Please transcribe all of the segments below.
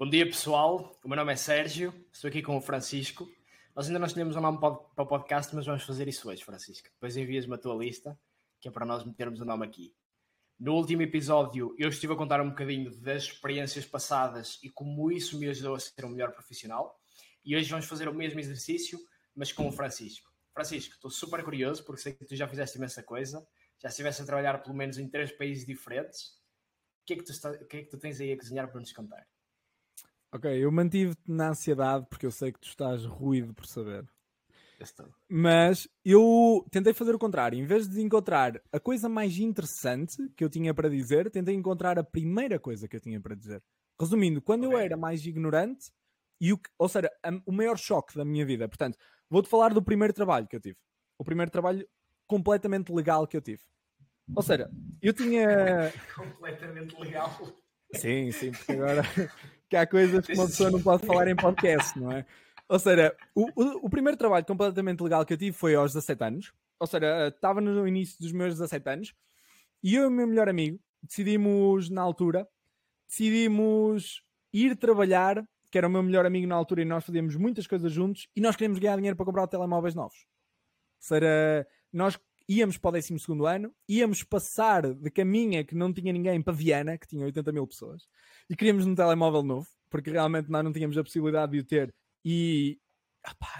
Bom dia pessoal, o meu nome é Sérgio, estou aqui com o Francisco. Nós ainda não escolhemos um nome para o podcast, mas vamos fazer isso hoje, Francisco. Depois envias-me a tua lista, que é para nós metermos o nome aqui. No último episódio, eu estive a contar um bocadinho das experiências passadas e como isso me ajudou a ser um melhor profissional. E hoje vamos fazer o mesmo exercício, mas com o Francisco. Francisco, estou super curioso porque sei que tu já fizeste imensa coisa, já estiveste a trabalhar pelo menos em três países diferentes. O que é que tu, está, que é que tu tens aí a cozinhar para nos contar? Ok, eu mantive-te na ansiedade porque eu sei que tu estás ruído por saber. Mas eu tentei fazer o contrário. Em vez de encontrar a coisa mais interessante que eu tinha para dizer, tentei encontrar a primeira coisa que eu tinha para dizer. Resumindo, quando okay. eu era mais ignorante, e o que, ou seja, o maior choque da minha vida. Portanto, vou-te falar do primeiro trabalho que eu tive. O primeiro trabalho completamente legal que eu tive. Ou seja, eu tinha. completamente legal. Sim, sim, porque agora que há coisas que uma pessoa não pode falar em podcast, não é? Ou seja, o, o, o, primeiro trabalho completamente legal que eu tive foi aos 17 anos. Ou seja, estava no início dos meus 17 anos e eu e o meu melhor amigo decidimos, na altura, decidimos ir trabalhar, que era o meu melhor amigo na altura e nós fazíamos muitas coisas juntos e nós queríamos ganhar dinheiro para comprar telemóveis novos. Ou seja, nós íamos para o 12 ano, íamos passar de caminha que não tinha ninguém para Viana, que tinha 80 mil pessoas, e queríamos um telemóvel novo, porque realmente nós não tínhamos a possibilidade de o ter e,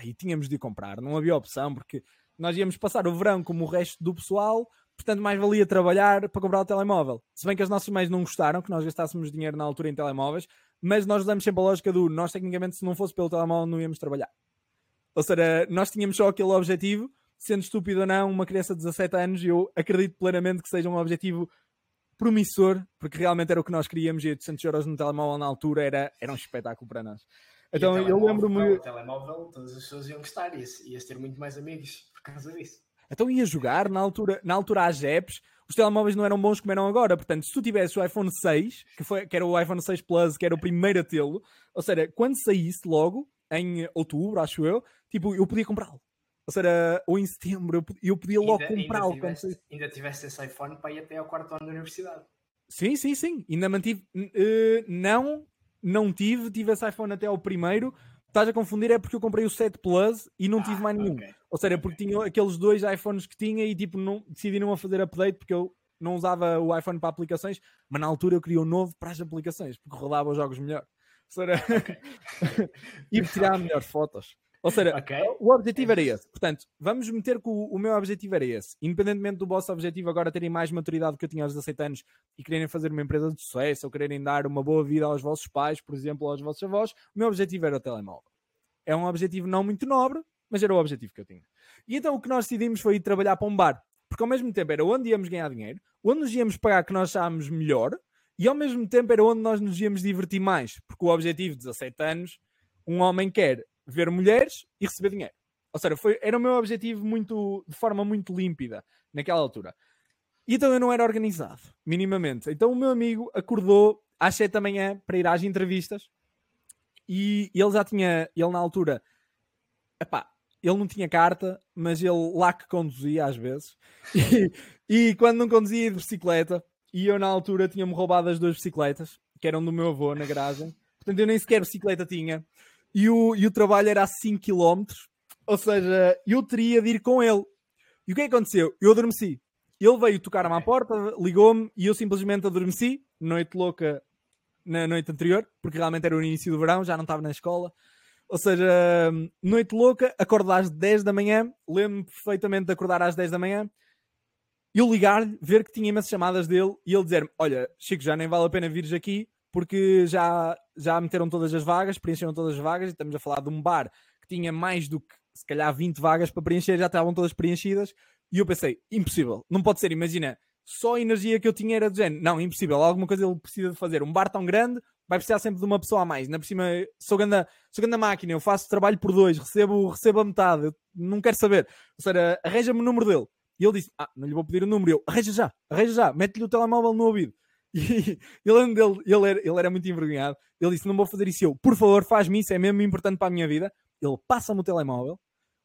e tínhamos de comprar, não havia opção, porque nós íamos passar o verão como o resto do pessoal, portanto mais valia trabalhar para comprar o telemóvel. Se bem que as nossas mães não gostaram que nós gastássemos dinheiro na altura em telemóveis, mas nós usamos sempre a lógica do nós tecnicamente se não fosse pelo telemóvel não íamos trabalhar. Ou seja, nós tínhamos só aquele objetivo sendo estúpido ou não, uma criança de 17 anos, eu acredito plenamente que seja um objetivo promissor, porque realmente era o que nós queríamos e 800 euros no telemóvel na altura era, era um espetáculo para nós. Então eu lembro-me. O telemóvel, todas as pessoas iam gostar, ias, ias ter muito mais amigos por causa disso. Então ia jogar, na altura, na altura às apps, os telemóveis não eram bons como eram agora. Portanto, se tu tivesse o iPhone 6, que, foi, que era o iPhone 6 Plus, que era o primeiro a tê-lo, ou seja, quando saísse logo, em outubro, acho eu, tipo, eu podia comprá-lo. Ou seja, ou em setembro, eu, podia logo comprá-lo. Ainda, tiveste, ainda tiveste esse iPhone para ir até ao quarto ano da universidade. Sim, sim, sim. Ainda mantive. Uh, não, não tive. Tive esse iPhone até ao primeiro. Estás a confundir, é porque eu comprei o 7 Plus e não ah, tive mais nenhum. Okay. Ou seja, porque tinha aqueles dois iPhones que tinha e tipo, não, decidi não a fazer update porque eu não usava o iPhone para aplicações, mas na altura eu queria um novo para as aplicações, porque rodava os jogos melhor. Seja, okay. e tirar melhores fotos. Ou seja, okay. o objetivo era esse. Portanto, vamos meter que o, o, meu objetivo era esse. Independentemente do vosso objetivo agora terem mais maturidade do que eu tinha aos 17 anos e quererem fazer uma empresa de sucesso ou quererem dar uma boa vida aos vossos pais, por exemplo, aos vossos avós, o meu objetivo era o telemóvel. É um objetivo não muito nobre, mas era o objetivo que eu tinha. E então o que nós decidimos foi ir trabalhar para um bar. Porque ao mesmo tempo era onde íamos ganhar dinheiro, onde nos íamos pagar que nós achávamos melhor e ao mesmo tempo era onde nós nos íamos divertir mais. Porque o objetivo de 17 anos, um homem quer ver mulheres e receber dinheiro. Ou seja, foi, era o meu objetivo muito, de forma muito límpida naquela altura. E então eu não era organizado, minimamente. Então o meu amigo acordou às 7 da manhã para ir às entrevistas e ele já tinha, ele na altura, epá, ele não tinha carta, mas ele lá que conduzia às vezes. E, e quando não conduzia de bicicleta, e eu na altura tinha-me roubado as duas bicicletas, que eram do meu avô na garagem. Portanto, eu nem sequer bicicleta tinha e o, e o trabalho era a 5 km, ou seja, eu teria de ir com ele. E o que é que aconteceu? Eu adormeci. Ele veio tocar-me à porta, ligou-me e eu simplesmente adormeci, noite louca na noite anterior, porque realmente era o início do verão, já não estava na escola. Ou seja, noite louca, acordo às 10 da manhã, lembro-me perfeitamente de acordar às 10 da manhã, eu ligar-lhe, ver que tinha imensas chamadas dele e ele dizer-me: Olha, Chico, já nem vale a pena vires aqui porque já, já meteram todas as vagas, preencheram todas as vagas, e estamos a falar de um bar que tinha mais do que se calhar 20 vagas para preencher, já estavam todas preenchidas, e eu pensei, impossível, não pode ser, imagina, só a energia que eu tinha era de género, não, impossível, alguma coisa ele precisa de fazer, um bar tão grande, vai precisar sempre de uma pessoa a mais, ainda por cima, sou grande, sou grande máquina, eu faço trabalho por dois, recebo, recebo a metade, não quero saber, ou seja, arranja-me o número dele, e ele disse, ah, não lhe vou pedir o número, eu, arranja já, arranja já, mete-lhe o telemóvel no ouvido, e ele, dele, ele, era, ele era muito envergonhado. Ele disse: Não vou fazer isso. Eu, por favor, faz-me isso, é mesmo importante para a minha vida. Ele passa-me o telemóvel.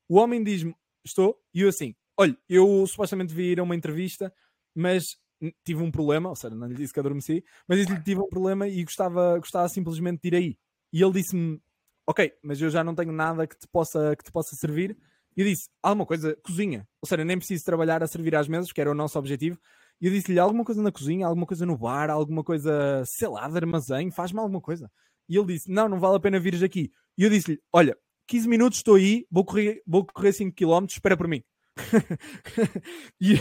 O homem diz-me: Estou. E eu, assim: Olha, eu supostamente vi ir a uma entrevista, mas tive um problema. Ou seja, não lhe disse que adormeci, mas disse-lhe tive um problema e gostava, gostava simplesmente de ir aí. e ele disse-me: Ok, mas eu já não tenho nada que te possa, que te possa servir. E eu disse: Alguma coisa, cozinha. Ou seja, nem preciso trabalhar a servir às mesas, que era o nosso objetivo. E eu disse-lhe: Alguma coisa na cozinha, alguma coisa no bar, alguma coisa, sei lá, de armazém, faz-me alguma coisa. E ele disse: Não, não vale a pena vires aqui. E eu disse-lhe: Olha, 15 minutos estou aí, vou correr, vou correr 5 km, espera por mim. e,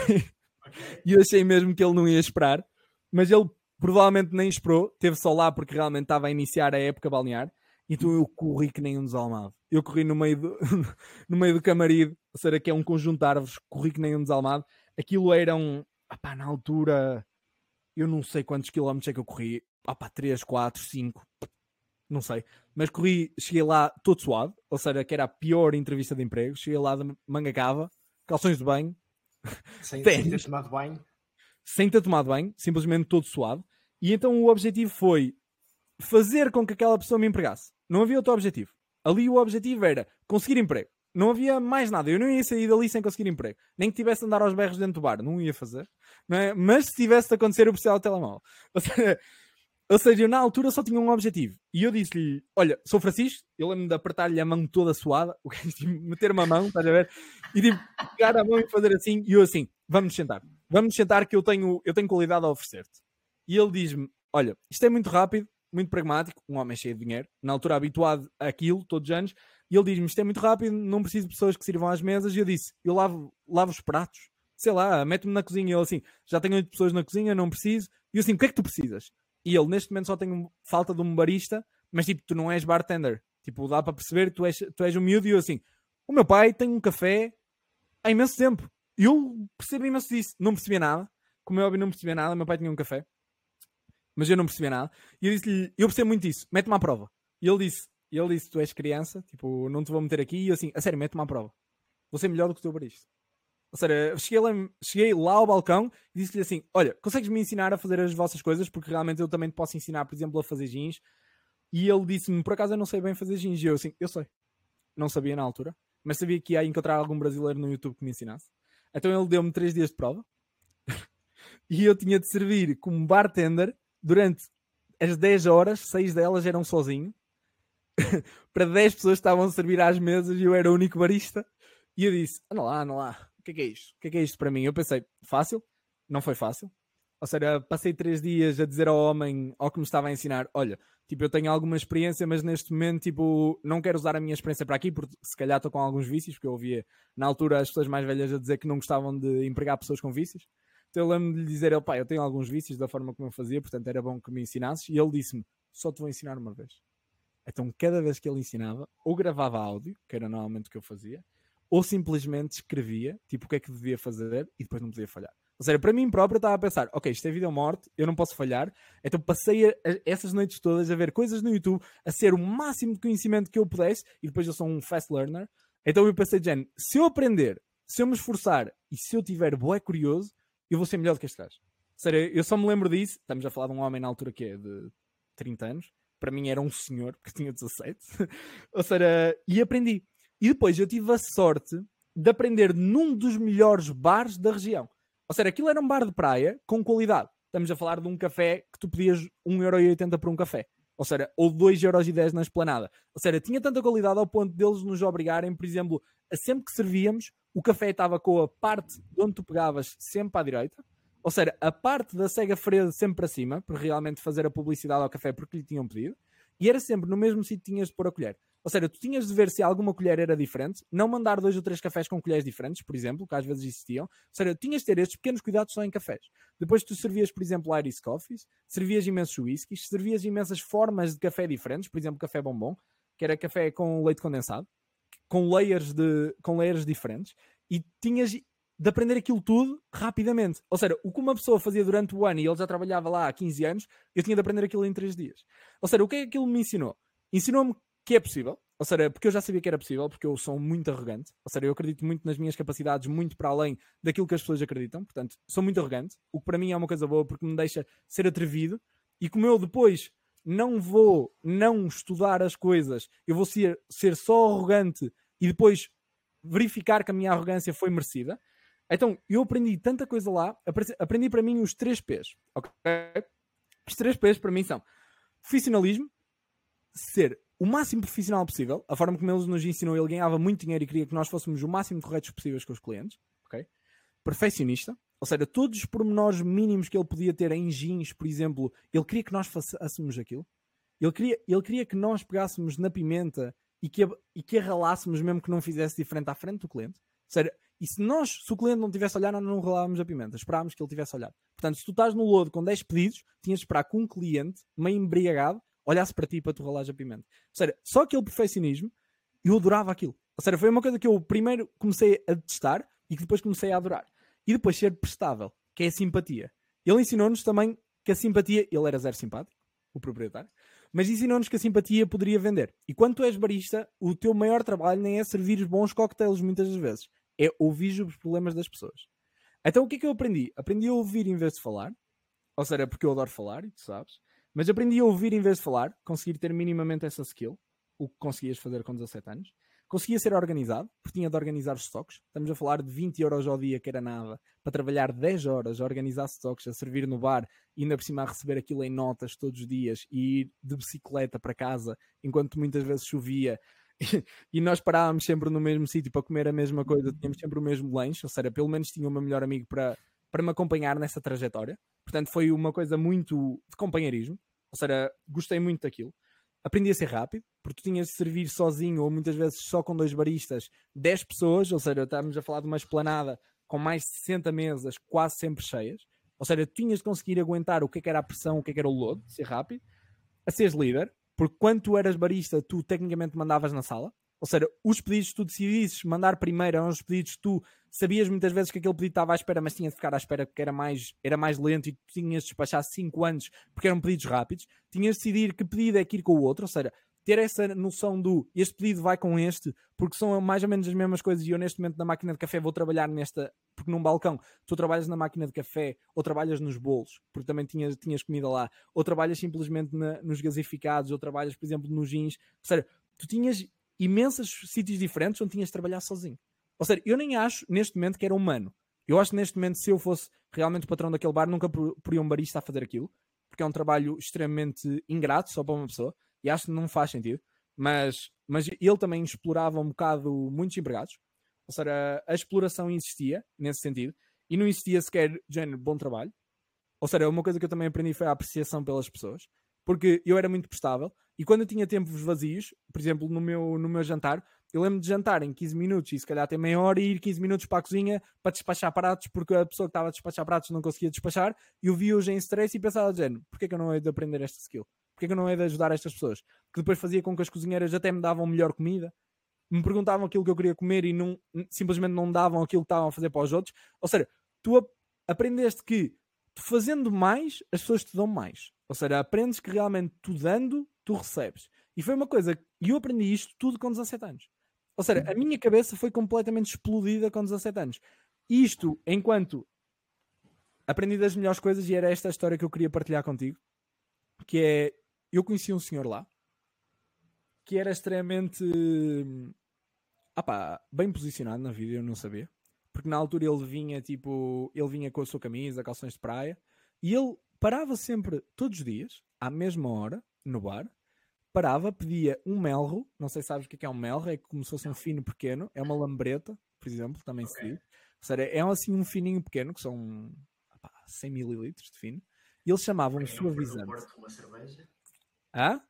eu achei mesmo que ele não ia esperar, mas ele provavelmente nem esperou, teve só lá porque realmente estava a iniciar a época balnear. Então eu corri que nem um desalmado. Eu corri no meio do, no meio do camarido, ou seja, que é um conjunto de árvores, corri que nem um desalmado. Aquilo eram, opá, na altura, eu não sei quantos quilómetros é que eu corri, opá, 3, 4, 5, não sei. Mas corri, cheguei lá todo suave, ou seja, que era a pior entrevista de emprego. Cheguei lá de manga cava, calções de banho, sem, sem ter tomado banho. Sem ter tomado banho, simplesmente todo suave. E então o objetivo foi fazer com que aquela pessoa me empregasse. Não havia outro objetivo. Ali o objetivo era conseguir emprego. Não havia mais nada. Eu não ia sair dali sem conseguir emprego. Nem que tivesse de andar aos berros dentro do bar. Não ia fazer. É? Mas se tivesse de acontecer, eu precisava do telemóvel. Ou seja, ou seja, eu na altura só tinha um objetivo. E eu disse-lhe: Olha, sou Francisco. Eu lembro de apertar-lhe a mão toda suada. O que tipo, meter uma mão, estás a ver? E tipo, pegar a mão e fazer assim. E eu assim: Vamos sentar. Vamos sentar que eu tenho, eu tenho qualidade a oferecer-te. E ele diz-me: Olha, isto é muito rápido, muito pragmático. Um homem cheio de dinheiro, na altura habituado àquilo, todos os anos. E ele diz-me: Isto é muito rápido, não preciso de pessoas que sirvam às mesas. E eu disse: Eu lavo, lavo os pratos. Sei lá, mete-me na cozinha. Ele assim: Já tenho oito pessoas na cozinha, não preciso. E eu assim: O que é que tu precisas? E ele, neste momento, só tem falta de um barista, mas tipo, tu não és bartender. Tipo, dá para perceber, tu és, tu és um miúdo e eu assim, o meu pai tem um café há imenso tempo. E eu percebo imenso disso. Não percebia nada. Como é óbvio, não percebia nada. Meu pai tinha um café. Mas eu não percebia nada. E eu disse-lhe, eu percebo muito isso. Mete-me à prova. E ele disse, ele disse, tu és criança, tipo, não te vou meter aqui. E eu assim, a sério, mete-me à prova. Vou ser melhor do que o teu barista. Ou seja, cheguei lá, cheguei lá ao balcão e disse-lhe assim: Olha, consegues-me ensinar a fazer as vossas coisas? Porque realmente eu também te posso ensinar, por exemplo, a fazer jeans. E ele disse-me: Por acaso eu não sei bem fazer jeans. E eu assim: Eu sei. Não sabia na altura, mas sabia que ia encontrar algum brasileiro no YouTube que me ensinasse. Então ele deu-me 3 dias de prova e eu tinha de servir como bartender durante as 10 horas, 6 delas eram sozinho. para 10 pessoas que estavam a servir às mesas e eu era o único barista. E eu disse: Anda lá, anda lá, o que é que é isto? O que é que é isto para mim? Eu pensei, fácil? Não foi fácil. Ou seja, passei três dias a dizer ao homem, ao que me estava a ensinar, olha, tipo, eu tenho alguma experiência, mas neste momento, tipo, não quero usar a minha experiência para aqui, porque se calhar estou com alguns vícios, porque eu ouvia na altura as pessoas mais velhas a dizer que não gostavam de empregar pessoas com vícios. Então eu lembro de lhe dizer, pai, eu tenho alguns vícios da forma como eu fazia, portanto era bom que me ensinasses. E ele disse-me, só te vou ensinar uma vez. Então cada vez que ele ensinava, ou gravava áudio, que era normalmente o que eu fazia, ou simplesmente escrevia, tipo, o que é que devia fazer e depois não podia falhar. Ou seja, para mim próprio eu estava a pensar, ok, isto é vida ou morte, eu não posso falhar, então passei a, a, essas noites todas a ver coisas no YouTube, a ser o máximo de conhecimento que eu pudesse, e depois eu sou um fast learner, então eu pensei, Jen, se eu aprender, se eu me esforçar e se eu tiver boé curioso, eu vou ser melhor do que este gajo. Seja, eu só me lembro disso, estamos a falar de um homem na altura que é de 30 anos, para mim era um senhor, porque tinha 17, ou seja, e aprendi. E depois eu tive a sorte de aprender num dos melhores bares da região. Ou seja, aquilo era um bar de praia com qualidade. Estamos a falar de um café que tu pedias 1,80€ por um café. Ou seja, ou 2,10€ na esplanada. Ou seja, tinha tanta qualidade ao ponto deles nos obrigarem, por exemplo, a sempre que servíamos, o café estava com a parte de onde tu pegavas sempre à direita. Ou seja, a parte da cega fresa sempre para cima, para realmente fazer a publicidade ao café porque lhe tinham pedido. E era sempre no mesmo sítio que tinhas de pôr a colher. Ou seja, tu tinhas de ver se alguma colher era diferente, não mandar dois ou três cafés com colheres diferentes, por exemplo, que às vezes existiam. Ou seja, tinhas de ter estes pequenos cuidados só em cafés. Depois tu servias, por exemplo, Irish Coffees, servias imensos whiskies, servias imensas formas de café diferentes, por exemplo, café bombom, que era café com leite condensado, com layers, de, com layers diferentes, e tinhas de aprender aquilo tudo rapidamente. Ou seja, o que uma pessoa fazia durante o ano e ele já trabalhava lá há 15 anos, eu tinha de aprender aquilo em 3 dias. Ou seja, o que é que aquilo me ensinou? Ensinou-me que é possível. Ou seja, porque eu já sabia que era possível, porque eu sou muito arrogante. Ou seja, eu acredito muito nas minhas capacidades, muito para além daquilo que as pessoas acreditam. Portanto, sou muito arrogante, o que para mim é uma coisa boa porque me deixa ser atrevido. E como eu depois não vou não estudar as coisas, eu vou ser, ser só arrogante e depois verificar que a minha arrogância foi merecida. Então, eu aprendi tanta coisa lá, aprendi para mim os três P's. Ok? Os três P's para mim são profissionalismo, ser o máximo profissional possível. A forma como ele nos ensinou, ele ganhava muito dinheiro e queria que nós fôssemos o máximo corretos possíveis com os clientes. ok? Perfeccionista, ou seja, todos os pormenores mínimos que ele podia ter em jeans, por exemplo, ele queria que nós fazéssemos aquilo. Ele queria, ele queria que nós pegássemos na pimenta e que, e que ralássemos mesmo que não fizesse diferente à frente do cliente. Ou seja, e se nós, se o cliente não tivesse a olhar, nós não ralávamos a pimenta. Esperávamos que ele tivesse a olhar. Portanto, se tu estás no lodo com 10 pedidos, tinhas de esperar que um cliente, meio embriagado, olhasse para ti para tu ralares a pimenta. Ou só aquele perfeccionismo, eu adorava aquilo. Ou foi uma coisa que eu primeiro comecei a testar e que depois comecei a adorar. E depois ser prestável, que é a simpatia. Ele ensinou-nos também que a simpatia, ele era zero simpático, o proprietário, mas ensinou-nos que a simpatia poderia vender. E quando tu és barista, o teu maior trabalho nem é servir bons coquetéis muitas das vezes, é ouvir os problemas das pessoas. Então o que é que eu aprendi? Aprendi a ouvir em vez de falar, ou seja, porque eu adoro falar, e tu sabes, mas aprendi a ouvir em vez de falar, conseguir ter minimamente essa skill, o que conseguias fazer com 17 anos. Conseguia ser organizado, porque tinha de organizar os stocks. Estamos a falar de 20 euros ao dia, que era nada, para trabalhar 10 horas a organizar stocks, a servir no bar e ainda por cima a receber aquilo em notas todos os dias e ir de bicicleta para casa, enquanto muitas vezes chovia. e nós parávamos sempre no mesmo sítio para comer a mesma coisa, tínhamos sempre o mesmo lanche, ou seja, pelo menos tinha o meu melhor amigo para, para me acompanhar nessa trajetória. Portanto, foi uma coisa muito de companheirismo, ou seja, gostei muito daquilo. Aprendi a ser rápido, porque tu tinhas de servir sozinho ou muitas vezes só com dois baristas 10 pessoas, ou seja, estamos a falar de uma esplanada com mais de 60 mesas quase sempre cheias, ou seja, tu tinhas de conseguir aguentar o que, é que era a pressão, o que, é que era o load, ser rápido, a seres líder, porque quando tu eras barista, tu tecnicamente mandavas na sala, ou seja, os pedidos que tu decidisses mandar primeiro eram os pedidos que tu sabias muitas vezes que aquele pedido estava à espera, mas tinha de ficar à espera porque era mais, era mais lento e tu tinhas de despachar 5 anos porque eram pedidos rápidos. Tinhas de decidir que pedido é que ir com o outro, ou seja, ter essa noção do este pedido vai com este, porque são mais ou menos as mesmas coisas. E eu, neste momento, na máquina de café, vou trabalhar nesta, porque num balcão tu trabalhas na máquina de café ou trabalhas nos bolos, porque também tinhas, tinhas comida lá, ou trabalhas simplesmente na, nos gasificados, ou trabalhas, por exemplo, nos jeans. Ou seja, tu tinhas imensos sítios diferentes onde tinhas de trabalhar sozinho. Ou seja, eu nem acho neste momento que era humano. Eu acho que neste momento, se eu fosse realmente patrão daquele bar, nunca poria um barista a fazer aquilo, porque é um trabalho extremamente ingrato só para uma pessoa, e acho que não faz sentido. Mas, mas ele também explorava um bocado muitos empregados, ou seja, a exploração existia nesse sentido, e não existia sequer género bom trabalho. Ou seja, uma coisa que eu também aprendi foi a apreciação pelas pessoas porque eu era muito prestável e quando eu tinha tempos vazios, por exemplo, no meu, no meu jantar, eu lembro de jantar em 15 minutos e se calhar até meia hora e ir 15 minutos para a cozinha para despachar pratos, porque a pessoa que estava a despachar pratos não conseguia despachar e eu vi hoje em stress e pensava, género, porquê que eu não hei de aprender esta skill? Porquê que eu não hei de ajudar estas pessoas? Que depois fazia com que as cozinheiras até me davam melhor comida, me perguntavam aquilo que eu queria comer e não, simplesmente não davam aquilo que estavam a fazer para os outros. Ou seja, tu aprendeste que tu fazendo mais, as pessoas te dão mais. Ou seja, aprendes que realmente tu dando, tu recebes. E foi uma coisa, e eu aprendi isto tudo com 17 anos. Ou seja, a minha cabeça foi completamente explodida com 17 anos. Isto, enquanto aprendi das melhores coisas, e era esta a história que eu queria partilhar contigo, que é, eu conheci um senhor lá, que era extremamente ah bem posicionado na vida, eu não sabia. Porque na altura ele vinha, tipo, ele vinha com a sua camisa, calções de praia, e ele parava sempre, todos os dias, à mesma hora, no bar, parava, pedia um melro, não sei se sabes o que é, é um melro, é como se fosse um fino pequeno, é uma lambreta, por exemplo, também okay. se diz. Ou seja, é assim um fininho pequeno, que são opá, 100 mililitros de fino, e eles chamavam suavizante. Para quem não for do Porto, uma cerveja. Hã?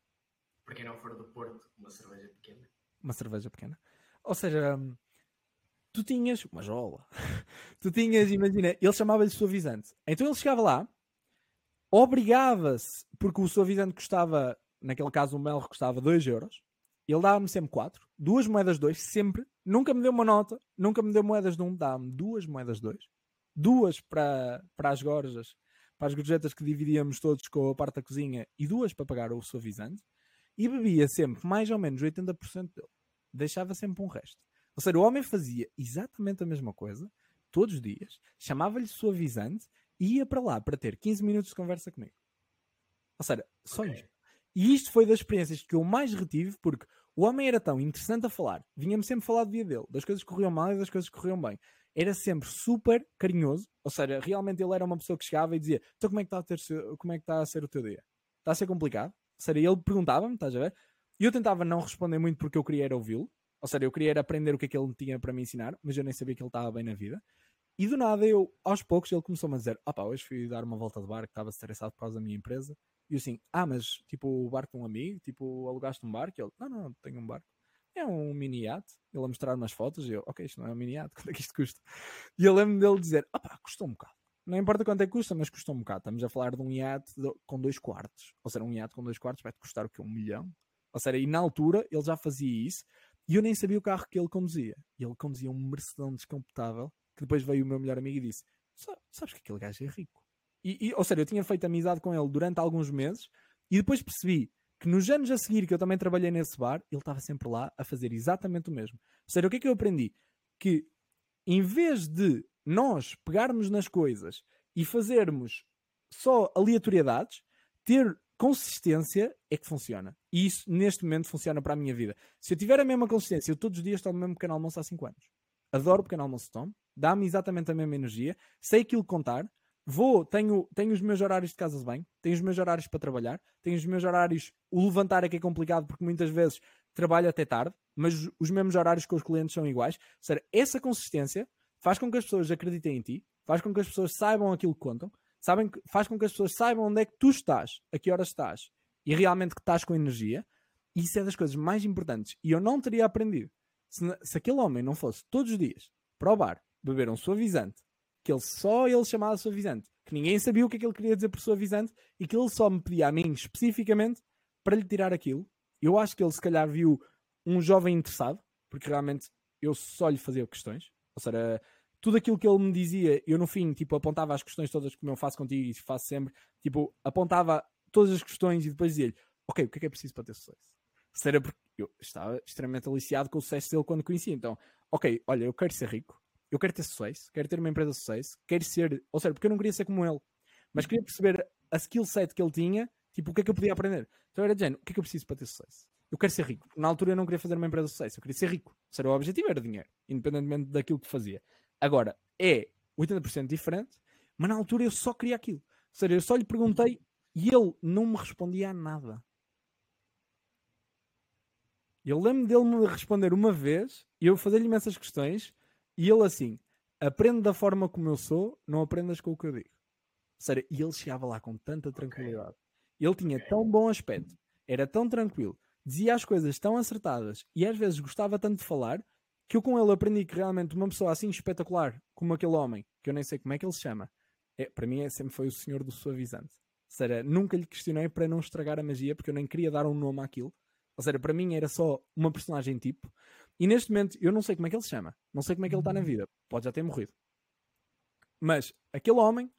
Para quem não for do Porto, uma cerveja pequena. Uma cerveja pequena. Ou seja, tu tinhas, uma jola, tu tinhas, imagina, ele chamava-lhe suavizante. Então ele chegava lá, obrigava-se, porque o suavizante custava, naquele caso o mel custava 2 euros, ele dava-me sempre 4, duas moedas 2, sempre, nunca me deu uma nota, nunca me deu moedas de 1, um, dava-me duas moedas 2, duas para, para as gorjas, para as gorjetas que dividíamos todos com a parte da cozinha e duas para pagar o suavizante, e bebia sempre mais ou menos 80% dele. Deixava sempre um resto. Ou seja, o homem fazia exatamente a mesma coisa, todos os dias, chamava-lhe suavizante ia para lá para ter 15 minutos de conversa comigo. Ou seja, só okay. isto. E isto foi das experiências que eu mais retive, porque o homem era tão interessante a falar, vinha-me sempre falar do dia dele, das coisas que corriam mal e das coisas que corriam bem. Era sempre super carinhoso, ou seja, realmente ele era uma pessoa que chegava e dizia: Então, como é que está a, ter, como é que está a ser o teu dia? Está a ser complicado? Ou seja, ele perguntava-me, estás a ver? E eu tentava não responder muito porque eu queria era ouvi-lo. Ou seja, eu queria era aprender o que é que ele tinha para me ensinar, mas eu nem sabia que ele estava bem na vida. E do nada, eu, aos poucos, ele começou-me a dizer: Ah hoje fui dar uma volta de barco, estava estressado por causa da minha empresa. E eu assim: Ah, mas tipo, o barco de um amigo, tipo, alugaste um barco? E ele: Não, não, tenho um barco. É um mini yacht. Ele a mostrar umas fotos e eu: Ok, isto não é um mini yacht, quanto é que isto custa? E eu lembro dele dizer: Ah custou um bocado. Não importa quanto é que custa, mas custou um bocado. Estamos a falar de um iate com dois quartos. Ou seja, um iate com dois quartos vai-te custar o que? Um milhão? Ou seja, e na altura ele já fazia isso e eu nem sabia o carro que ele conduzia. Ele conduzia um Mercedes descomputável que depois veio o meu melhor amigo e disse: Sabes que aquele gajo é rico? E, e, ou seja, eu tinha feito amizade com ele durante alguns meses e depois percebi que nos anos a seguir que eu também trabalhei nesse bar, ele estava sempre lá a fazer exatamente o mesmo. Ou seja, o que é que eu aprendi? Que em vez de nós pegarmos nas coisas e fazermos só aleatoriedades, ter consistência é que funciona. E isso, neste momento, funciona para a minha vida. Se eu tiver a mesma consistência, eu todos os dias tomo o mesmo pequeno almoço há 5 anos. Adoro o pequeno almoço tomo, dá-me exatamente a mesma energia, sei aquilo contar, vou, tenho, tenho os meus horários de casa de banho, tenho os meus horários para trabalhar, tenho os meus horários, o levantar é que é complicado porque muitas vezes trabalho até tarde, mas os mesmos horários com os clientes são iguais. Ou seja, essa consistência faz com que as pessoas acreditem em ti, faz com que as pessoas saibam aquilo que contam, sabem, faz com que as pessoas saibam onde é que tu estás, a que horas estás e realmente que estás com energia. Isso é das coisas mais importantes. E eu não teria aprendido se, se aquele homem não fosse todos os dias para o bar beber um suavizante, que ele só ele chamava suavizante, que ninguém sabia o que é que ele queria dizer por suavizante e que ele só me pedia a mim especificamente para lhe tirar aquilo. Eu acho que ele se calhar viu um jovem interessado, porque realmente eu só lhe fazia questões. Ou seja, tudo aquilo que ele me dizia, eu no fim, tipo, apontava as questões todas como eu faço contigo e faço sempre, tipo, apontava todas as questões e depois dizia-lhe, ok, o que é que é preciso para ter sucesso? Se era porque eu estava extremamente aliciado com o sucesso dele quando conheci, então, ok, olha, eu quero ser rico, eu quero ter sucesso, quero ter uma empresa de sucesso, quero ser, ou seja, porque eu não queria ser como ele, mas queria perceber a skill set que ele tinha, tipo, o que é que eu podia aprender. Então era de o que é que eu preciso para ter sucesso? Eu quero ser rico. Na altura eu não queria fazer uma empresa de sucesso, eu queria ser rico. Ou o objetivo era dinheiro, independentemente daquilo que fazia. Agora, é 80% diferente, mas na altura eu só queria aquilo. Ou seja, eu só lhe perguntei e ele não me respondia a nada. Eu lembro dele me responder uma vez e eu fazer-lhe imensas questões e ele assim, aprende da forma como eu sou, não aprendas com o que eu digo. Seja, e ele chegava lá com tanta tranquilidade. Okay. Ele tinha okay. tão bom aspecto, era tão tranquilo, dizia as coisas tão acertadas e às vezes gostava tanto de falar que eu com ele aprendi que realmente uma pessoa assim espetacular como aquele homem, que eu nem sei como é que ele se chama, é, para mim é, sempre foi o senhor do suavizante. Seja, nunca lhe questionei para não estragar a magia, porque eu nem queria dar um nome àquilo. Ou seja, para mim era só uma personagem tipo. E neste momento eu não sei como é que ele se chama. Não sei como é que ele está na vida. Pode já ter morrido. Mas aquele homem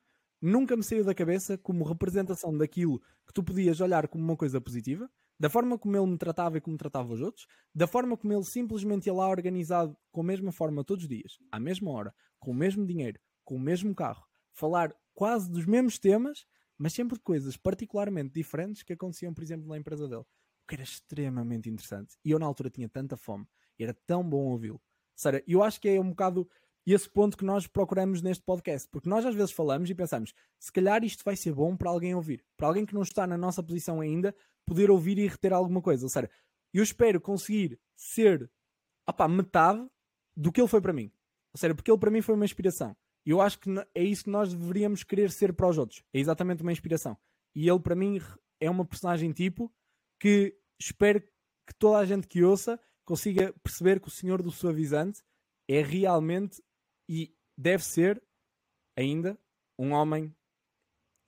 nunca me saiu da cabeça como representação daquilo que tu podias olhar como uma coisa positiva da forma como ele me tratava e como tratava os outros, da forma como ele simplesmente ia lá organizado com a mesma forma todos os dias, à mesma hora, com o mesmo dinheiro, com o mesmo carro, falar quase dos mesmos temas, mas sempre de coisas particularmente diferentes que aconteciam, por exemplo, na empresa dele. O que era extremamente interessante. E eu na altura tinha tanta fome, era tão bom ouvi-lo. Sério, eu acho que é um bocado esse ponto que nós procuramos neste podcast, porque nós às vezes falamos e pensamos, se calhar isto vai ser bom para alguém ouvir, para alguém que não está na nossa posição ainda, poder ouvir e reter alguma coisa. Seja, eu espero conseguir ser opá, metade do que ele foi para mim. Ou seja, porque ele para mim foi uma inspiração. E eu acho que é isso que nós deveríamos querer ser para os outros. É exatamente uma inspiração. E ele para mim é uma personagem tipo que espero que toda a gente que ouça consiga perceber que o Senhor do Suavizante é realmente e deve ser ainda um homem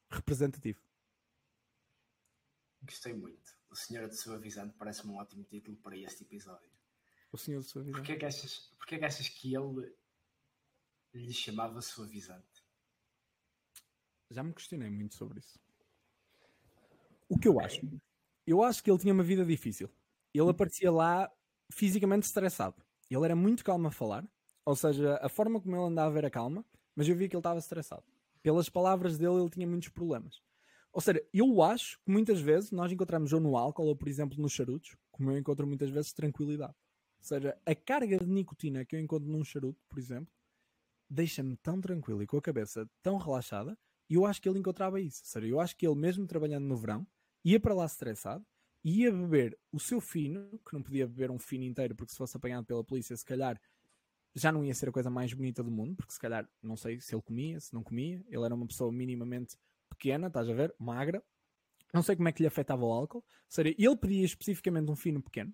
representativo. Gostei muito. O Senhor de Suavizante parece-me um ótimo título para este episódio. O Senhor de Suavizante. Porquê que achas, porquê que, achas que ele lhe chamava Suavizante? Já me questionei muito sobre isso. O que eu acho? Eu acho que ele tinha uma vida difícil. Ele aparecia lá fisicamente estressado. Ele era muito calmo a falar, ou seja, a forma como ele andava era calma, mas eu vi que ele estava estressado. Pelas palavras dele, ele tinha muitos problemas. Ou seja, eu acho que muitas vezes nós encontramos ou no álcool ou, por exemplo, nos charutos, como eu encontro muitas vezes, tranquilidade. Ou seja, a carga de nicotina que eu encontro num charuto, por exemplo, deixa-me tão tranquilo e com a cabeça tão relaxada, e eu acho que ele encontrava isso. Ou seja, eu acho que ele, mesmo trabalhando no verão, ia para lá estressado ia beber o seu fino, que não podia beber um fino inteiro, porque se fosse apanhado pela polícia, se calhar já não ia ser a coisa mais bonita do mundo, porque se calhar, não sei se ele comia, se não comia, ele era uma pessoa minimamente pequena, estás a ver, magra, não sei como é que lhe afetava o álcool, seja, ele pedia especificamente um fino pequeno,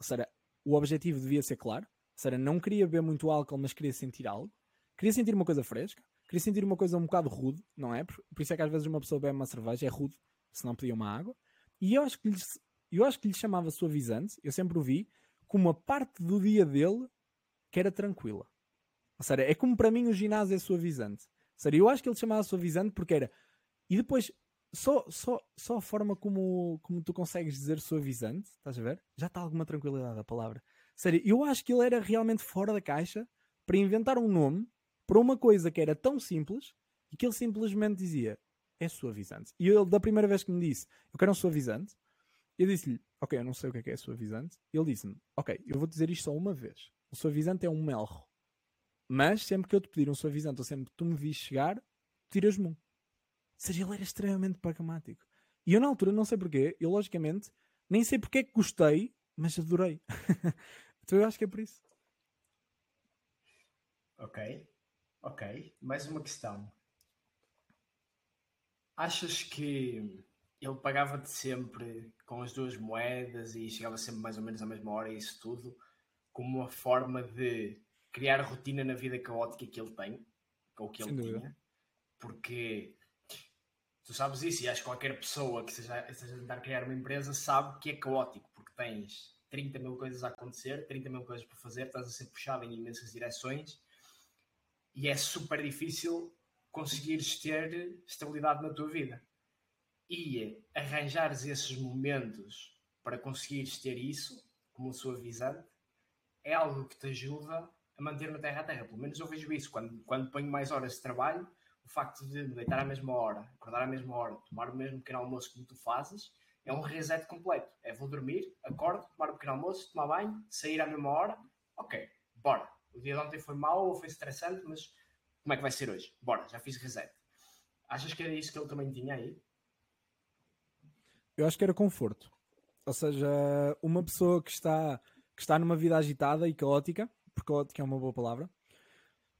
seja, o objetivo devia ser claro, seja, não queria beber muito álcool, mas queria sentir algo, queria sentir uma coisa fresca, queria sentir uma coisa um bocado rude, não é? Por, por isso é que às vezes uma pessoa bebe uma cerveja, é rude, se não pedia uma água, e eu acho que lhe, eu acho que lhe chamava suavizante, eu sempre o vi, como uma parte do dia dele que era tranquila. Ou seja, é como para mim o ginásio é suavizante. Ou seja, eu acho que ele chamava suavizante porque era. E depois, só, só, só a forma como, como tu consegues dizer suavizante, estás a ver? Já está alguma tranquilidade a palavra. Sério, eu acho que ele era realmente fora da caixa para inventar um nome para uma coisa que era tão simples e que ele simplesmente dizia é suavizante. E ele, da primeira vez que me disse eu quero um suavizante, eu disse-lhe ok, eu não sei o que é, que é suavizante. Ele disse-me ok, eu vou dizer isto só uma vez. O suavizante é um melro. Mas sempre que eu te pedir um suavizante ou sempre que tu me vis chegar, tiras-me um. Ou seja, ele era extremamente pragmático. E eu na altura não sei porquê, eu logicamente nem sei porque é que gostei, mas adorei. então eu acho que é por isso. Ok, ok. Mais uma questão. Achas que ele pagava-te sempre com as duas moedas e chegava sempre mais ou menos à mesma hora e isso tudo? como uma forma de criar rotina na vida caótica que ele tem, ou que ele tinha, porque tu sabes isso, e acho que qualquer pessoa que seja, esteja a tentar criar uma empresa sabe que é caótico, porque tens 30 mil coisas a acontecer, 30 mil coisas para fazer, estás a ser puxado em imensas direções e é super difícil conseguires ter estabilidade na tua vida. E arranjares esses momentos para conseguires ter isso, como suavizante, é algo que te ajuda a manter na terra a terra. Pelo menos eu vejo isso. Quando, quando ponho mais horas de trabalho, o facto de me deitar à mesma hora, acordar à mesma hora, tomar o mesmo pequeno almoço como tu fazes, é um reset completo. É vou dormir, acordo, tomar o pequeno almoço, tomar banho, sair à mesma hora. Ok, bora. O dia de ontem foi mau ou foi estressante, mas como é que vai ser hoje? Bora, já fiz reset. Achas que era isso que ele também tinha aí? Eu acho que era conforto. Ou seja, uma pessoa que está que está numa vida agitada e caótica, porque caótica é uma boa palavra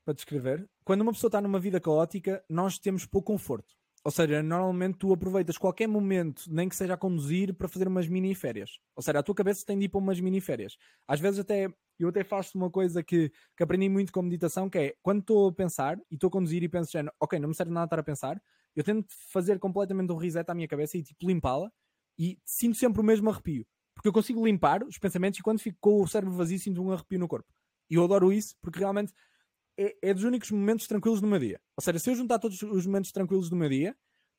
para descrever. Quando uma pessoa está numa vida caótica, nós temos pouco conforto. Ou seja, normalmente tu aproveitas qualquer momento, nem que seja a conduzir, para fazer umas mini férias. Ou seja, a tua cabeça tem de ir para umas mini férias. Às vezes até, eu até faço uma coisa que, que aprendi muito com meditação, que é, quando estou a pensar, e estou a conduzir e penso, ok, não me serve nada estar a pensar, eu tento fazer completamente um reset à minha cabeça e tipo limpá-la, e sinto sempre o mesmo arrepio. Porque eu consigo limpar os pensamentos e quando fico com o cérebro vazio sinto um arrepio no corpo. E eu adoro isso porque realmente é, é dos únicos momentos tranquilos do meu dia. Ou seja, se eu juntar todos os momentos tranquilos do meu dia,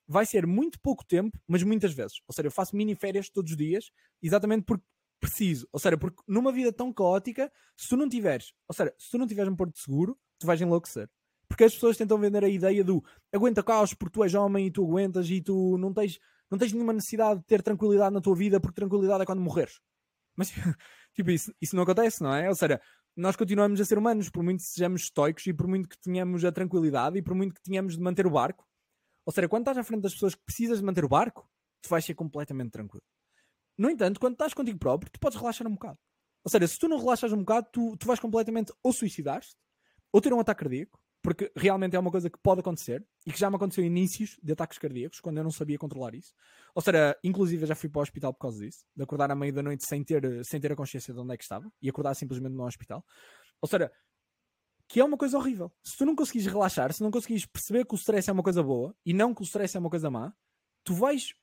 vai ser muito pouco tempo, mas muitas vezes. Ou seja, eu faço mini férias todos os dias, exatamente porque preciso. Ou seja, porque numa vida tão caótica, se tu não tiveres, ou seja, se tu não tiveres um porto seguro, tu vais enlouquecer. Porque as pessoas tentam vender a ideia do aguenta caos porque tu és homem e tu aguentas e tu não tens não tens nenhuma necessidade de ter tranquilidade na tua vida, porque tranquilidade é quando morreres. Mas, tipo, isso, isso não acontece, não é? Ou seja, nós continuamos a ser humanos, por muito que sejamos estoicos e por muito que tenhamos a tranquilidade e por muito que tenhamos de manter o barco. Ou seja, quando estás à frente das pessoas que precisas de manter o barco, tu vais ser completamente tranquilo. No entanto, quando estás contigo próprio, tu podes relaxar um bocado. Ou seja, se tu não relaxas um bocado, tu, tu vais completamente ou suicidar-te, ou ter um ataque cardíaco, porque realmente é uma coisa que pode acontecer e que já me aconteceu inícios de ataques cardíacos quando eu não sabia controlar isso. Ou seja, inclusive eu já fui para o hospital por causa disso, de acordar à meia da noite sem ter, sem ter a consciência de onde é que estava e acordar simplesmente no hospital. Ou seja, que é uma coisa horrível. Se tu não conseguires relaxar, se não conseguires perceber que o stress é uma coisa boa e não que o stress é uma coisa má, tu vais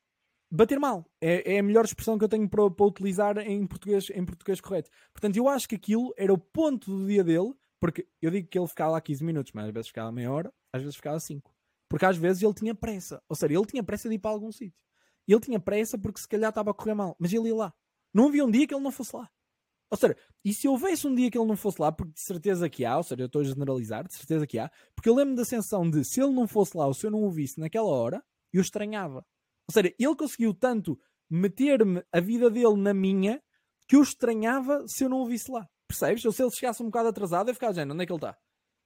bater mal. É, é a melhor expressão que eu tenho para, para utilizar em português, em português correto. Portanto, eu acho que aquilo era o ponto do dia dele porque eu digo que ele ficava lá 15 minutos, mas às vezes ficava meia hora, às vezes ficava 5. Porque às vezes ele tinha pressa. Ou seja, ele tinha pressa de ir para algum sítio. Ele tinha pressa porque se calhar estava a correr mal. Mas ele ia lá. Não havia um dia que ele não fosse lá. Ou seja, e se houvesse um dia que ele não fosse lá, porque de certeza que há, ou seja, eu estou a generalizar, de certeza que há, porque eu lembro da sensação de se ele não fosse lá ou se eu não o visse naquela hora, eu estranhava. Ou seja, ele conseguiu tanto meter-me a vida dele na minha que eu estranhava se eu não o visse lá. Percebes? Ou se ele chegasse um bocado atrasado, eu ficava dizendo, onde é que ele está?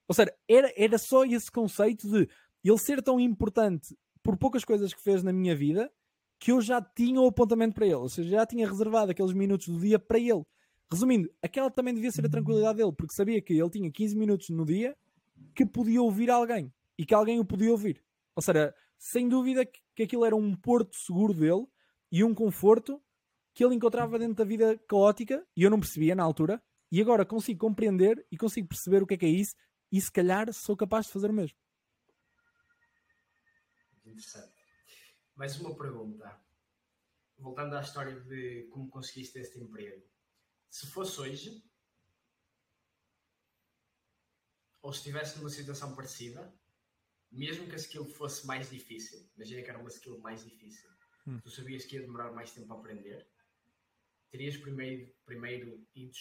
Ou seja, era, era só esse conceito de ele ser tão importante por poucas coisas que fez na minha vida que eu já tinha o apontamento para ele, ou seja, já tinha reservado aqueles minutos do dia para ele. Resumindo, aquela também devia ser a tranquilidade dele, porque sabia que ele tinha 15 minutos no dia que podia ouvir alguém e que alguém o podia ouvir. Ou seja, sem dúvida que, que aquilo era um porto seguro dele e um conforto que ele encontrava dentro da vida caótica e eu não percebia na altura. E agora consigo compreender e consigo perceber o que é que é isso e se calhar sou capaz de fazer o mesmo. Interessante. Mais uma pergunta. Voltando à história de como conseguiste este emprego. Se fosse hoje, ou se estivesse numa situação parecida, mesmo que a skill fosse mais difícil, imagina que era uma skill mais difícil, hum. tu sabias que ia demorar mais tempo a aprender, terias primeiro, primeiro ido,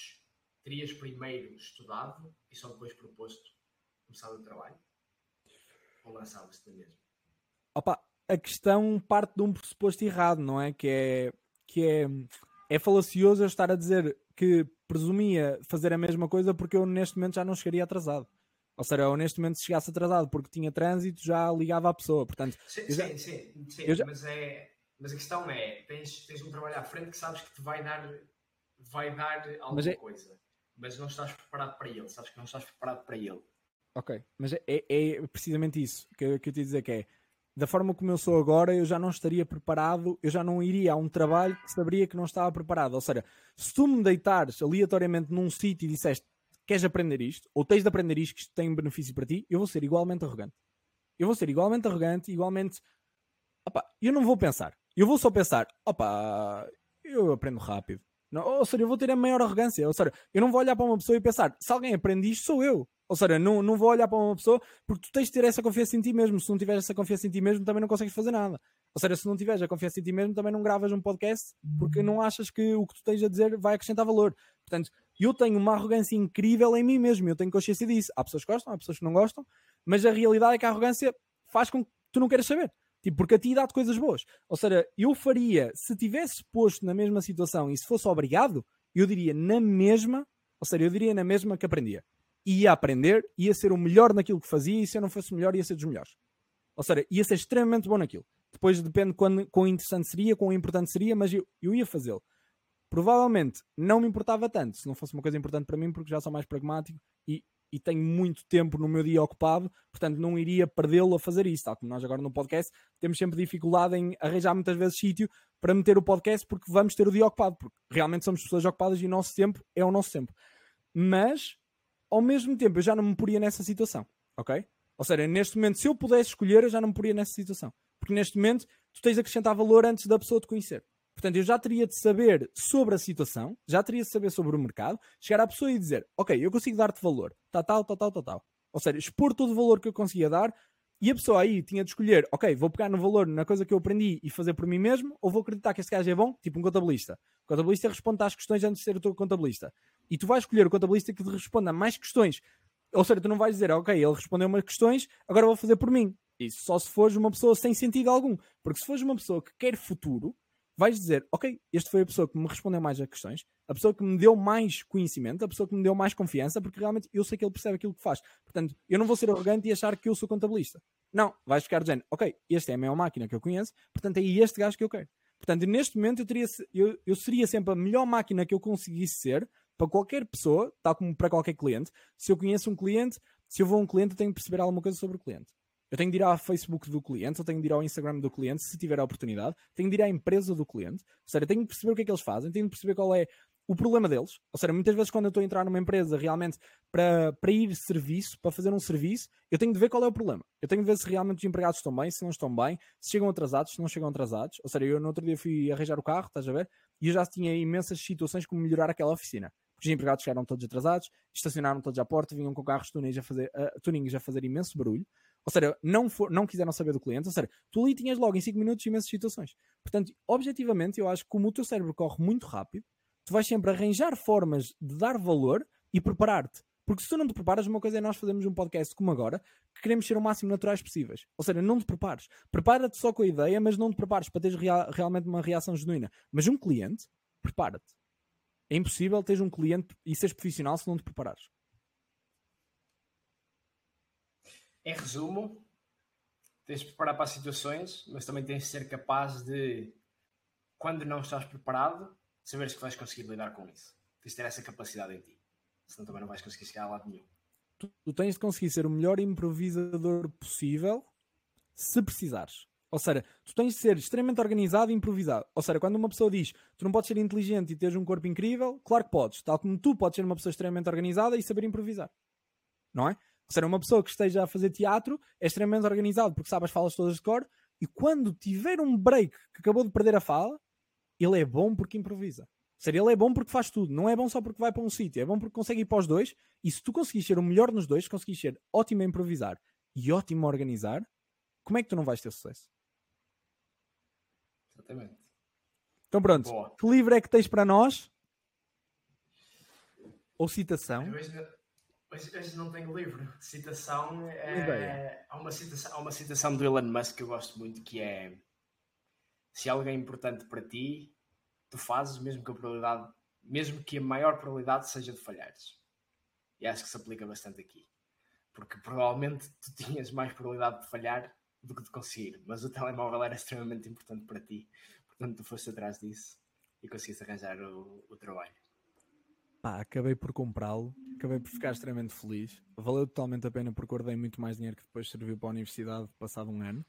terias primeiro estudado e só depois proposto começado o trabalho? Ou lançavas-te mesmo? Opa, a questão parte de um pressuposto errado, não é? Que é que é, é falacioso eu estar a dizer que presumia fazer a mesma coisa porque eu neste momento já não chegaria atrasado. Ou seja, eu neste momento se chegasse atrasado porque tinha trânsito, já ligava à pessoa. Portanto, sim, já... sim, sim, sim já... mas, é, mas a questão é: tens, tens um trabalho à frente que sabes que te vai dar, vai dar alguma mas é... coisa, mas não estás preparado para ele, sabes que não estás preparado para ele. Ok, mas é, é, precisamente isso que, que eu te dizer que é da forma como eu sou agora, eu já não estaria preparado, eu já não iria a um trabalho que saberia que não estava preparado. Ou seja, se tu me deitares aleatoriamente num sítio e disseste queres aprender isto, ou tens de aprender isto que isto tem benefício para ti, eu vou ser igualmente arrogante. Eu vou ser igualmente arrogante, igualmente. Opa, eu não vou pensar. Eu vou só pensar, opa, eu aprendo rápido. Não, ou seja, eu vou ter a maior arrogância. Ou seja, eu não vou olhar para uma pessoa e pensar, se alguém aprende isto, sou eu. Ou seja, não, não vou olhar para uma pessoa porque tu tens de ter essa confiança em ti mesmo. Se não tiveres essa confiança em ti mesmo, também não consegues fazer nada. Ou seja, se não tiveres a confiança em ti mesmo, também não gravas um podcast porque não achas que o que tu tens a dizer vai acrescentar valor. Portanto, eu tenho uma arrogância incrível em mim mesmo. Eu tenho consciência disso. Há pessoas que gostam, há pessoas que não gostam, mas a realidade é que a arrogância faz com que tu não queiras saber. Tipo, porque a ti dá-te coisas boas. Ou seja, eu faria, se tivesse posto na mesma situação e se fosse obrigado, eu diria na mesma, ou seja, eu diria na mesma que aprendia ia aprender, ia ser o melhor naquilo que fazia e se eu não fosse melhor ia ser dos melhores. Ou seja, ia ser extremamente bom naquilo. Depois depende quando, quão interessante seria, quão importante seria, mas eu, eu ia fazê-lo. Provavelmente não me importava tanto se não fosse uma coisa importante para mim, porque já sou mais pragmático e, e tenho muito tempo no meu dia ocupado, portanto não iria perdê-lo a fazer isso. Tal como nós agora no podcast temos sempre dificuldade em arranjar muitas vezes sítio para meter o podcast porque vamos ter o dia ocupado, porque realmente somos pessoas ocupadas e o nosso tempo é o nosso tempo. Mas ao mesmo tempo eu já não me poria nessa situação, ok? Ou seja, neste momento, se eu pudesse escolher, eu já não me poria nessa situação. Porque neste momento, tu tens de acrescentar valor antes da pessoa te conhecer. Portanto, eu já teria de saber sobre a situação, já teria de saber sobre o mercado, chegar à pessoa e dizer, ok, eu consigo dar-te valor, tal, tal, tal, tal, tal, tal. Ou seja, expor todo o valor que eu conseguia dar e a pessoa aí tinha de escolher, ok, vou pegar no valor na coisa que eu aprendi e fazer por mim mesmo, ou vou acreditar que este gajo é bom, tipo um contabilista. O contabilista responde às questões antes de ser o teu contabilista e tu vais escolher o contabilista que te responda mais questões. Ou seja, tu não vais dizer, ok, ele respondeu umas questões, agora vou fazer por mim. Isso só se fores uma pessoa sem sentido algum. Porque se fores uma pessoa que quer futuro, vais dizer, ok, este foi a pessoa que me respondeu mais a questões, a pessoa que me deu mais conhecimento, a pessoa que me deu mais confiança, porque realmente eu sei que ele percebe aquilo que faz. Portanto, eu não vou ser arrogante e achar que eu sou contabilista. Não, vais ficar dizendo, ok, este é a maior máquina que eu conheço, portanto é este gajo que eu quero. Portanto, neste momento eu, teria, eu, eu seria sempre a melhor máquina que eu conseguisse ser, para qualquer pessoa, tal como para qualquer cliente, se eu conheço um cliente, se eu vou a um cliente, eu tenho que perceber alguma coisa sobre o cliente. Eu tenho de ir ao Facebook do cliente, eu tenho de ir ao Instagram do cliente, se tiver a oportunidade, tenho de ir à empresa do cliente, ou seja, tenho de perceber o que é que eles fazem, tenho de perceber qual é o problema deles. Ou seja, muitas vezes quando eu estou a entrar numa empresa realmente para, para ir serviço, para fazer um serviço, eu tenho de ver qual é o problema. Eu tenho de ver se realmente os empregados estão bem, se não estão bem, se chegam atrasados, se não chegam atrasados. Ou seja, eu no outro dia fui arranjar o carro, estás a ver? E eu já tinha imensas situações como melhorar aquela oficina os empregados chegaram todos atrasados, estacionaram todos à porta, vinham com carros tunings a fazer, uh, tunings a fazer imenso barulho. Ou seja, não, for, não quiseram saber do cliente. Ou seja, tu ali tinhas logo em 5 minutos imensas situações. Portanto, objetivamente, eu acho que como o teu cérebro corre muito rápido, tu vais sempre arranjar formas de dar valor e preparar-te. Porque se tu não te preparas, uma coisa é nós fazermos um podcast como agora, que queremos ser o máximo naturais possíveis. Ou seja, não te prepares. Prepara-te só com a ideia, mas não te prepares para teres real, realmente uma reação genuína. Mas um cliente, prepara-te. É impossível teres um cliente e seres profissional se não te preparares. Em resumo, tens de preparar para as situações, mas também tens de ser capaz de quando não estás preparado, saberes que vais conseguir lidar com isso. Tens de ter essa capacidade em ti. Senão também não vais conseguir chegar a lado nenhum. Tu, tu tens de conseguir ser o melhor improvisador possível se precisares. Ou seja, tu tens de ser extremamente organizado e improvisado. Ou seja, quando uma pessoa diz tu não podes ser inteligente e teres um corpo incrível, claro que podes. Tal como tu podes ser uma pessoa extremamente organizada e saber improvisar. Não é? Seja, uma pessoa que esteja a fazer teatro é extremamente organizado porque sabe as falas todas de cor e quando tiver um break que acabou de perder a fala, ele é bom porque improvisa. Seja, ele é bom porque faz tudo. Não é bom só porque vai para um sítio. É bom porque consegue ir para os dois. E se tu conseguires ser o melhor nos dois, conseguires ser ótimo a improvisar e ótimo a organizar, como é que tu não vais ter sucesso? Exatamente. Então pronto, Boa. que livro é que tens para nós? Ou citação? Hoje, hoje, hoje não tenho livro. Citação é. Há uma citação, há uma citação do Elon Musk que eu gosto muito que é se alguém é importante para ti, tu fazes mesmo que a probabilidade, mesmo que a maior probabilidade seja de falhares. E acho que se aplica bastante aqui. Porque provavelmente tu tinhas mais probabilidade de falhar do que de conseguir, mas o telemóvel era extremamente importante para ti, portanto tu foste atrás disso e conseguiste arranjar o, o trabalho. Pá, acabei por comprá-lo, acabei por ficar extremamente feliz. Valeu totalmente a pena porque guardei muito mais dinheiro que depois serviu para a universidade passado um ano.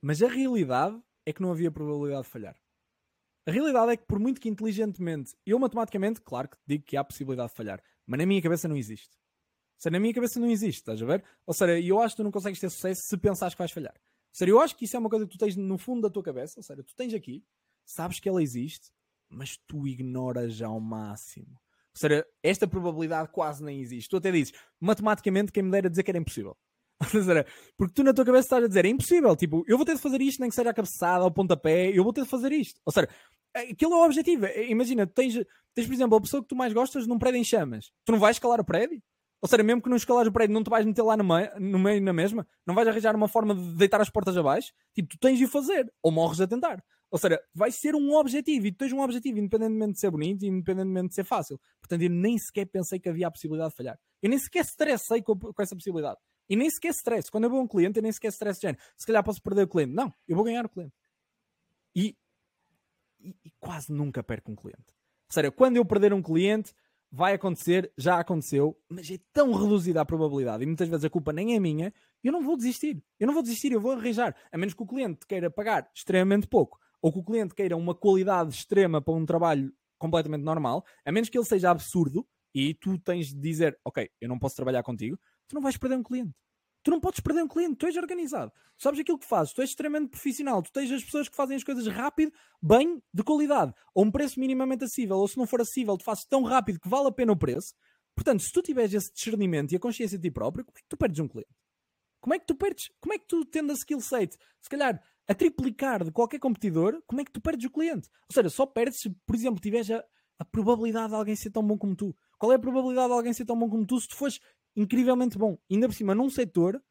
Mas a realidade é que não havia probabilidade de falhar. A realidade é que, por muito que inteligentemente, eu matematicamente, claro que digo que há possibilidade de falhar, mas na minha cabeça não existe seja, na minha cabeça não existe, estás a ver? Ou seja, eu acho que tu não consegues ter sucesso se pensares que vais falhar. Ou seja, eu acho que isso é uma coisa que tu tens no fundo da tua cabeça, ou seja, tu tens aqui, sabes que ela existe, mas tu ignoras ao máximo. Ou seja, esta probabilidade quase nem existe. Tu até dizes, matematicamente, quem me dera dizer que era impossível. Porque tu na tua cabeça estás a dizer, é impossível, tipo, eu vou ter de fazer isto, nem que seja a cabeçada, ao pontapé, eu vou ter de fazer isto. Ou seja, aquilo é o objetivo. Imagina, tens, tens, por exemplo, a pessoa que tu mais gostas num prédio em chamas. Tu não vais escalar o prédio? Ou seja, mesmo que não escalares o prédio, não te vais meter lá no meio, no meio na mesma, não vais arranjar uma forma de deitar as portas abaixo, tipo, tu tens de o fazer, ou morres a tentar. Ou seja, vai ser um objetivo, e tu tens um objetivo, independentemente de ser bonito, independentemente de ser fácil. Portanto, eu nem sequer pensei que havia a possibilidade de falhar. Eu nem sequer estressei com, com essa possibilidade. E nem sequer stress. Quando eu vou a um cliente, eu nem sequer stress de género. Se calhar posso perder o cliente. Não, eu vou ganhar o cliente. E, e, e quase nunca perco um cliente. Seja, quando eu perder um cliente, vai acontecer, já aconteceu, mas é tão reduzida a probabilidade e muitas vezes a culpa nem é minha, eu não vou desistir. Eu não vou desistir, eu vou arranjar. A menos que o cliente queira pagar extremamente pouco ou que o cliente queira uma qualidade extrema para um trabalho completamente normal, a menos que ele seja absurdo e tu tens de dizer, ok, eu não posso trabalhar contigo, tu não vais perder um cliente. Tu não podes perder um cliente, tu és organizado. Tu sabes aquilo que fazes, tu és extremamente profissional, tu tens as pessoas que fazem as coisas rápido, bem, de qualidade, ou um preço minimamente acessível, ou se não for acessível, tu fazes tão rápido que vale a pena o preço. Portanto, se tu tiveres esse discernimento e a consciência de ti próprio, como é que tu perdes um cliente? Como é que tu perdes? Como é que tu tendo a skill set, se calhar, a triplicar de qualquer competidor, como é que tu perdes o cliente? Ou seja, só perdes se, por exemplo, tiveres a, a probabilidade de alguém ser tão bom como tu. Qual é a probabilidade de alguém ser tão bom como tu se tu fores incrivelmente bom. Ainda por cima, num setor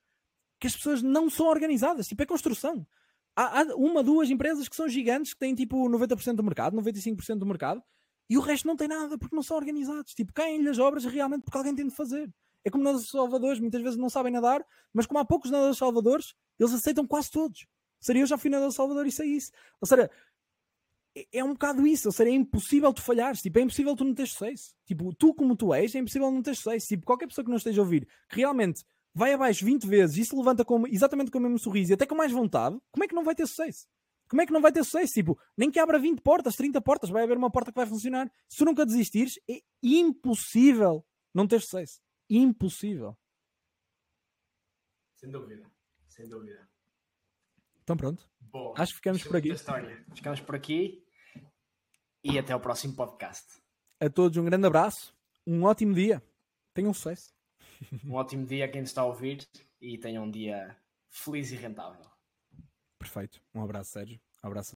que as pessoas não são organizadas, tipo, é construção. Há, há uma, duas empresas que são gigantes, que têm tipo 90% do mercado, 95% do mercado, e o resto não tem nada, porque não são organizados. Tipo, caem-lhe as obras realmente porque alguém tem de fazer. É como nós salvadores, muitas vezes não sabem nadar, mas como há poucos nadadores salvadores, eles aceitam quase todos. Seria eu já fui nadador salvador e sei isso. Ou seja, é, é um bocado isso, ou seja, é impossível tu falhares, tipo, é impossível tu não teres sucesso. Tipo, tu como tu és, é impossível não teres sucesso. Tipo, qualquer pessoa que não esteja a ouvir, que realmente vai abaixo 20 vezes e se levanta com, exatamente com o mesmo sorriso e até com mais vontade, como é que não vai ter sucesso? Como é que não vai ter sucesso? Tipo, nem que abra 20 portas, 30 portas, vai haver uma porta que vai funcionar. Se tu nunca desistires, é impossível não ter sucesso. Impossível. Sem dúvida. Sem dúvida. Então pronto. Boa. Acho que ficamos por aqui. História. Ficamos por aqui e até o próximo podcast. A todos um grande abraço, um ótimo dia. Tenham sucesso. Um ótimo dia a quem está a ouvir e tenham um dia feliz e rentável. Perfeito. Um abraço, Sérgio. Um abraço